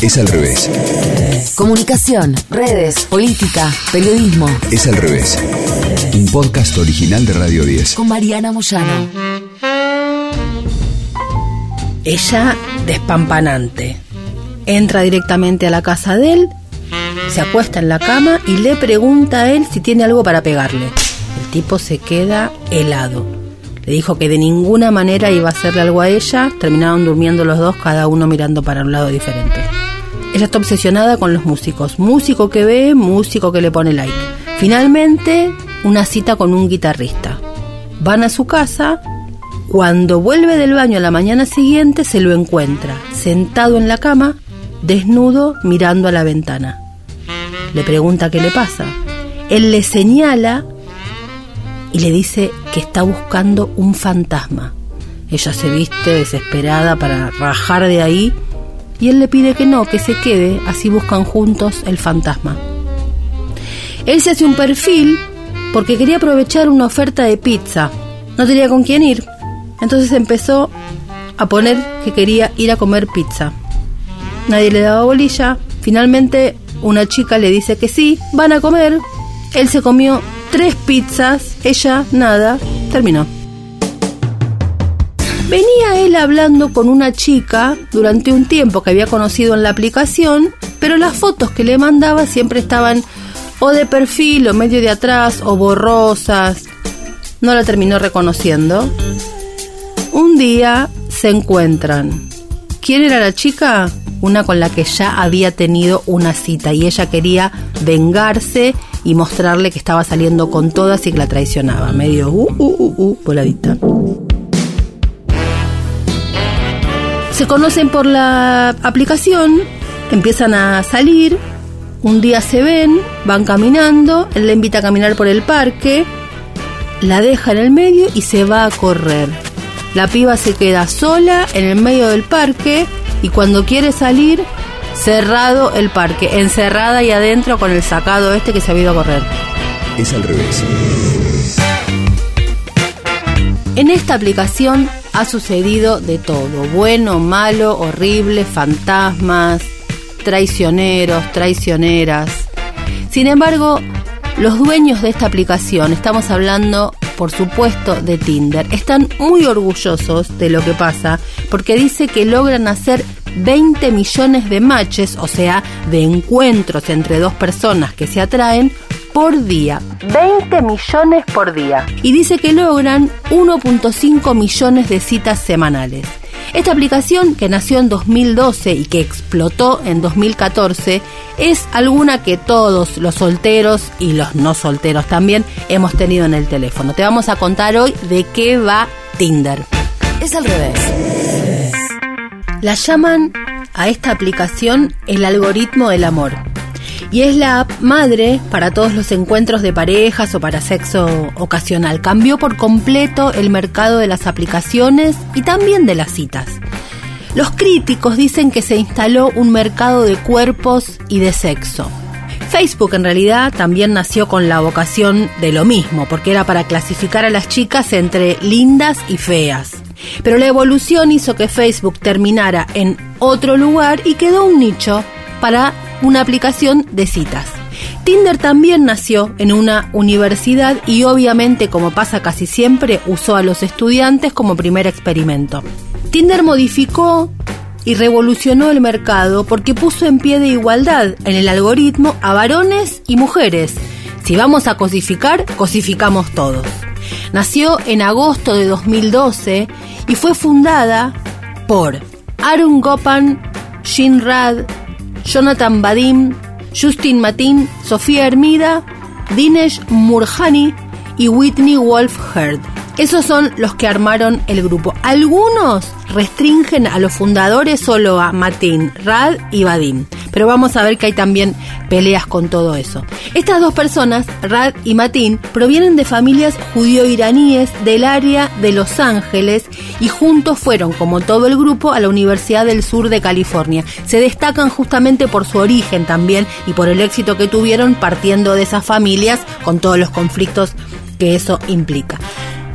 Es al revés. Comunicación, redes, política, periodismo. Es al revés. Un podcast original de Radio 10. Con Mariana Moyano. Ella despampanante. Entra directamente a la casa de él, se acuesta en la cama y le pregunta a él si tiene algo para pegarle. El tipo se queda helado. Le dijo que de ninguna manera iba a hacerle algo a ella. Terminaron durmiendo los dos, cada uno mirando para un lado diferente. Ella está obsesionada con los músicos. Músico que ve, músico que le pone like. Finalmente, una cita con un guitarrista. Van a su casa. Cuando vuelve del baño a la mañana siguiente, se lo encuentra sentado en la cama, desnudo, mirando a la ventana. Le pregunta qué le pasa. Él le señala y le dice que está buscando un fantasma. Ella se viste desesperada para rajar de ahí y él le pide que no, que se quede, así buscan juntos el fantasma. Él se hace un perfil porque quería aprovechar una oferta de pizza. No tenía con quién ir. Entonces empezó a poner que quería ir a comer pizza. Nadie le daba bolilla. Finalmente una chica le dice que sí, van a comer. Él se comió tres pizzas, ella nada, terminó. Venía él hablando con una chica durante un tiempo que había conocido en la aplicación, pero las fotos que le mandaba siempre estaban o de perfil o medio de atrás o borrosas. No la terminó reconociendo. Un día se encuentran. ¿Quién era la chica? Una con la que ya había tenido una cita y ella quería vengarse y mostrarle que estaba saliendo con todas y que la traicionaba. Medio uh, uh, uh, uh, voladita. Se conocen por la aplicación, empiezan a salir, un día se ven, van caminando, él le invita a caminar por el parque, la deja en el medio y se va a correr. La piba se queda sola en el medio del parque y cuando quiere salir, cerrado el parque, encerrada y adentro con el sacado este que se ha ido a correr. Es al revés. En esta aplicación ha sucedido de todo, bueno, malo, horrible, fantasmas, traicioneros, traicioneras. Sin embargo, los dueños de esta aplicación, estamos hablando por supuesto de Tinder, están muy orgullosos de lo que pasa porque dice que logran hacer 20 millones de matches, o sea, de encuentros entre dos personas que se atraen por día. 20 millones por día. Y dice que logran 1.5 millones de citas semanales. Esta aplicación, que nació en 2012 y que explotó en 2014, es alguna que todos los solteros y los no solteros también hemos tenido en el teléfono. Te vamos a contar hoy de qué va Tinder. Es al revés. La llaman a esta aplicación el algoritmo del amor. Y es la app madre para todos los encuentros de parejas o para sexo ocasional. Cambió por completo el mercado de las aplicaciones y también de las citas. Los críticos dicen que se instaló un mercado de cuerpos y de sexo. Facebook en realidad también nació con la vocación de lo mismo, porque era para clasificar a las chicas entre lindas y feas. Pero la evolución hizo que Facebook terminara en otro lugar y quedó un nicho para una aplicación de citas. Tinder también nació en una universidad y obviamente, como pasa casi siempre, usó a los estudiantes como primer experimento. Tinder modificó y revolucionó el mercado porque puso en pie de igualdad en el algoritmo a varones y mujeres. Si vamos a cosificar, cosificamos todos. Nació en agosto de 2012 y fue fundada por Arun Gopan, Shin Rad, Jonathan Badim, Justin Matin, Sofía Hermida, Dinesh Murhani y Whitney Wolf Heard. Esos son los que armaron el grupo. Algunos restringen a los fundadores solo a Matin, Rad y Vadim. Pero vamos a ver que hay también peleas con todo eso. Estas dos personas, Rad y Matin, provienen de familias judío-iraníes del área de Los Ángeles y juntos fueron, como todo el grupo, a la Universidad del Sur de California. Se destacan justamente por su origen también y por el éxito que tuvieron partiendo de esas familias con todos los conflictos que eso implica.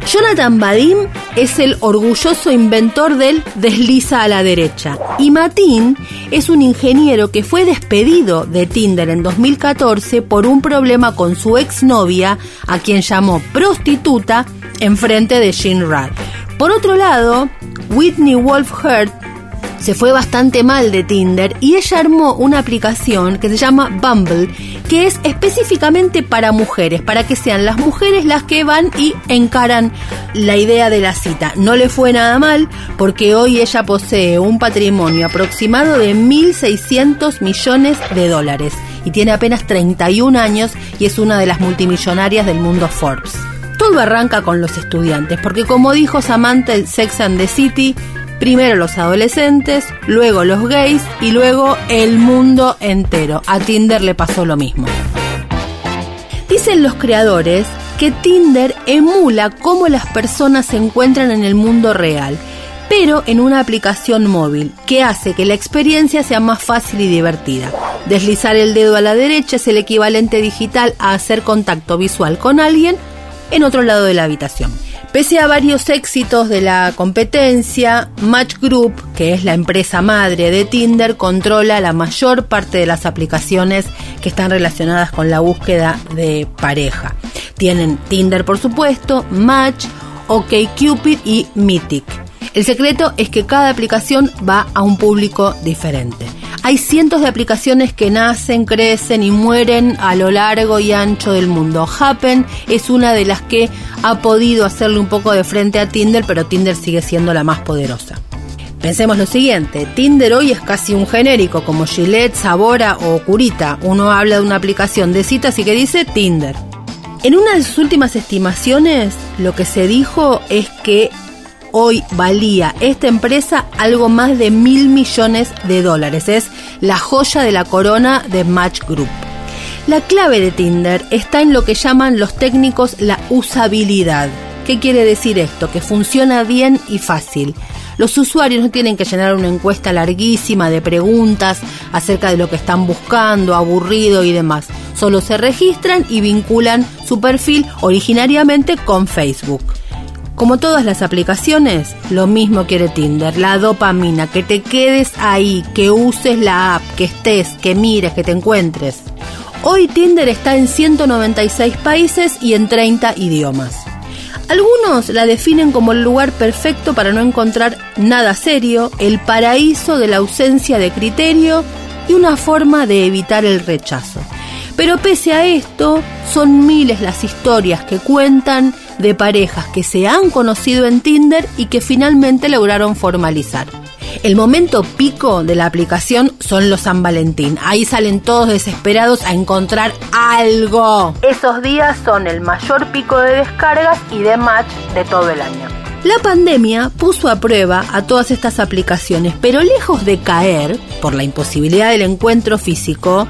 Jonathan Vadim es el orgulloso inventor del desliza a la derecha. Y Matin es un ingeniero que fue despedido de Tinder en 2014 por un problema con su exnovia, a quien llamó prostituta, en frente de Jean Rad. Por otro lado, Whitney Wolf Hurt se fue bastante mal de Tinder y ella armó una aplicación que se llama Bumble, que es específicamente para mujeres, para que sean las mujeres las que van y encaran la idea de la cita. No le fue nada mal porque hoy ella posee un patrimonio aproximado de 1.600 millones de dólares y tiene apenas 31 años y es una de las multimillonarias del mundo Forbes. Todo arranca con los estudiantes, porque como dijo Samantha Sex and the City, Primero los adolescentes, luego los gays y luego el mundo entero. A Tinder le pasó lo mismo. Dicen los creadores que Tinder emula cómo las personas se encuentran en el mundo real, pero en una aplicación móvil, que hace que la experiencia sea más fácil y divertida. Deslizar el dedo a la derecha es el equivalente digital a hacer contacto visual con alguien en otro lado de la habitación. Pese a varios éxitos de la competencia, Match Group, que es la empresa madre de Tinder, controla la mayor parte de las aplicaciones que están relacionadas con la búsqueda de pareja. Tienen Tinder, por supuesto, Match, OkCupid y Mythic. El secreto es que cada aplicación va a un público diferente. Hay cientos de aplicaciones que nacen, crecen y mueren a lo largo y ancho del mundo. Happen es una de las que ha podido hacerle un poco de frente a Tinder, pero Tinder sigue siendo la más poderosa. Pensemos lo siguiente, Tinder hoy es casi un genérico como Gillette, Sabora o Curita. Uno habla de una aplicación de citas y que dice Tinder. En una de sus últimas estimaciones, lo que se dijo es que hoy valía esta empresa algo más de mil millones de dólares. Es la joya de la corona de Match Group. La clave de Tinder está en lo que llaman los técnicos la usabilidad. ¿Qué quiere decir esto? Que funciona bien y fácil. Los usuarios no tienen que llenar una encuesta larguísima de preguntas acerca de lo que están buscando, aburrido y demás. Solo se registran y vinculan su perfil originariamente con Facebook. Como todas las aplicaciones, lo mismo quiere Tinder, la dopamina, que te quedes ahí, que uses la app, que estés, que mires, que te encuentres. Hoy Tinder está en 196 países y en 30 idiomas. Algunos la definen como el lugar perfecto para no encontrar nada serio, el paraíso de la ausencia de criterio y una forma de evitar el rechazo. Pero pese a esto, son miles las historias que cuentan de parejas que se han conocido en Tinder y que finalmente lograron formalizar. El momento pico de la aplicación son los San Valentín. Ahí salen todos desesperados a encontrar algo. Esos días son el mayor pico de descargas y de match de todo el año. La pandemia puso a prueba a todas estas aplicaciones, pero lejos de caer por la imposibilidad del encuentro físico,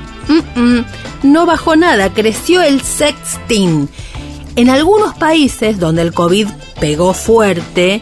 no bajó nada, creció el sexting. En algunos países donde el COVID pegó fuerte,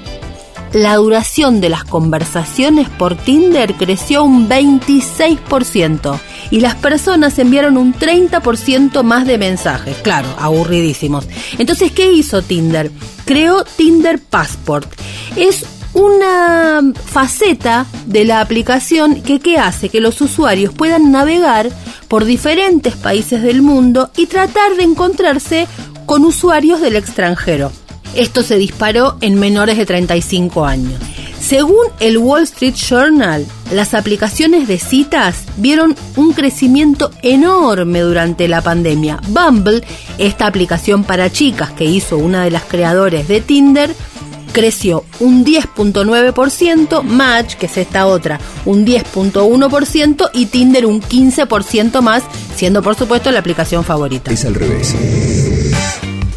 la duración de las conversaciones por Tinder creció un 26% y las personas enviaron un 30% más de mensajes, claro, aburridísimos. Entonces, ¿qué hizo Tinder? Creó Tinder Passport. Es una faceta de la aplicación que ¿qué hace que los usuarios puedan navegar por diferentes países del mundo y tratar de encontrarse con usuarios del extranjero. Esto se disparó en menores de 35 años. Según el Wall Street Journal, las aplicaciones de citas vieron un crecimiento enorme durante la pandemia. Bumble, esta aplicación para chicas que hizo una de las creadores de Tinder, creció un 10.9%, Match, que es esta otra, un 10.1% y Tinder un 15% más, siendo por supuesto la aplicación favorita. Es al revés.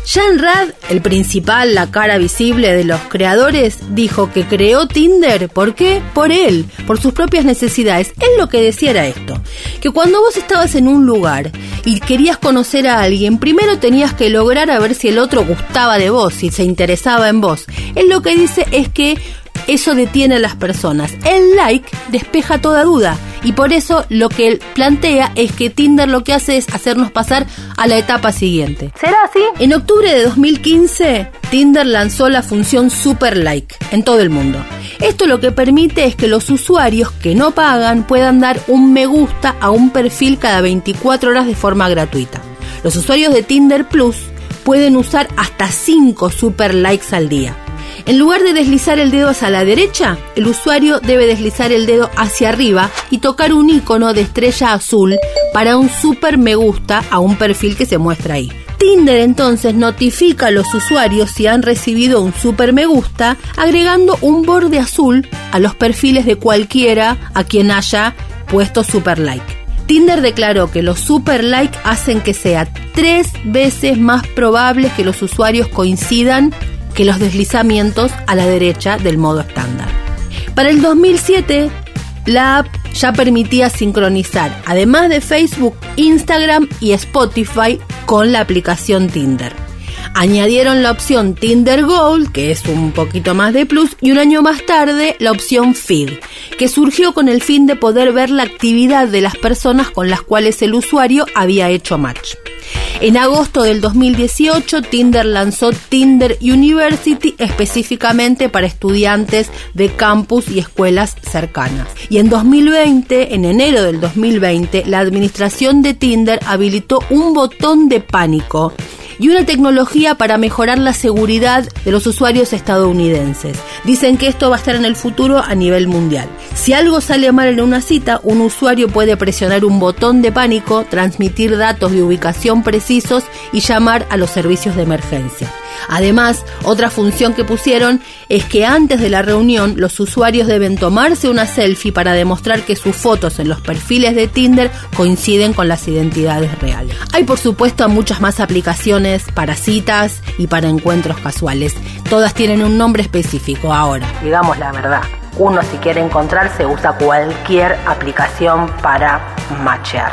Jan Rad, el principal, la cara visible de los creadores, dijo que creó Tinder. ¿Por qué? Por él, por sus propias necesidades. Él lo que decía era esto, que cuando vos estabas en un lugar y querías conocer a alguien, primero tenías que lograr a ver si el otro gustaba de vos, si se interesaba en vos. Él lo que dice es que eso detiene a las personas. El like despeja toda duda Y por eso lo que él plantea es que Tinder lo que hace es hacernos pasar a la etapa siguiente. ¿Será así? En octubre de 2015, Tinder lanzó la función Super Like en todo el mundo. Esto lo que permite es que los usuarios que no pagan puedan dar un me gusta a un perfil cada 24 horas de forma gratuita. Los usuarios de Tinder Plus pueden usar hasta 5 super likes al día. En lugar de deslizar el dedo hacia la derecha, el usuario debe deslizar el dedo hacia arriba y tocar un icono de estrella azul para un super me gusta a un perfil que se muestra ahí. Tinder entonces notifica a los usuarios si han recibido un super me gusta agregando un borde azul a los perfiles de cualquiera a quien haya puesto super like. Tinder declaró que los super like hacen que sea tres veces más probable que los usuarios coincidan que los deslizamientos a la derecha del modo estándar. Para el 2007, la app ya permitía sincronizar, además de Facebook, Instagram y Spotify, con la aplicación Tinder. Añadieron la opción Tinder Gold, que es un poquito más de plus, y un año más tarde la opción Feed, que surgió con el fin de poder ver la actividad de las personas con las cuales el usuario había hecho match. En agosto del 2018, Tinder lanzó Tinder University específicamente para estudiantes de campus y escuelas cercanas. Y en 2020, en enero del 2020, la administración de Tinder habilitó un botón de pánico y una tecnología para mejorar la seguridad de los usuarios estadounidenses. Dicen que esto va a estar en el futuro a nivel mundial. Si algo sale mal en una cita, un usuario puede presionar un botón de pánico, transmitir datos de ubicación precisos y llamar a los servicios de emergencia. Además, otra función que pusieron es que antes de la reunión los usuarios deben tomarse una selfie para demostrar que sus fotos en los perfiles de Tinder coinciden con las identidades reales. Hay por supuesto muchas más aplicaciones para citas y para encuentros casuales. Todas tienen un nombre específico ahora. Digamos la verdad. Uno si quiere encontrarse usa cualquier aplicación para matchear.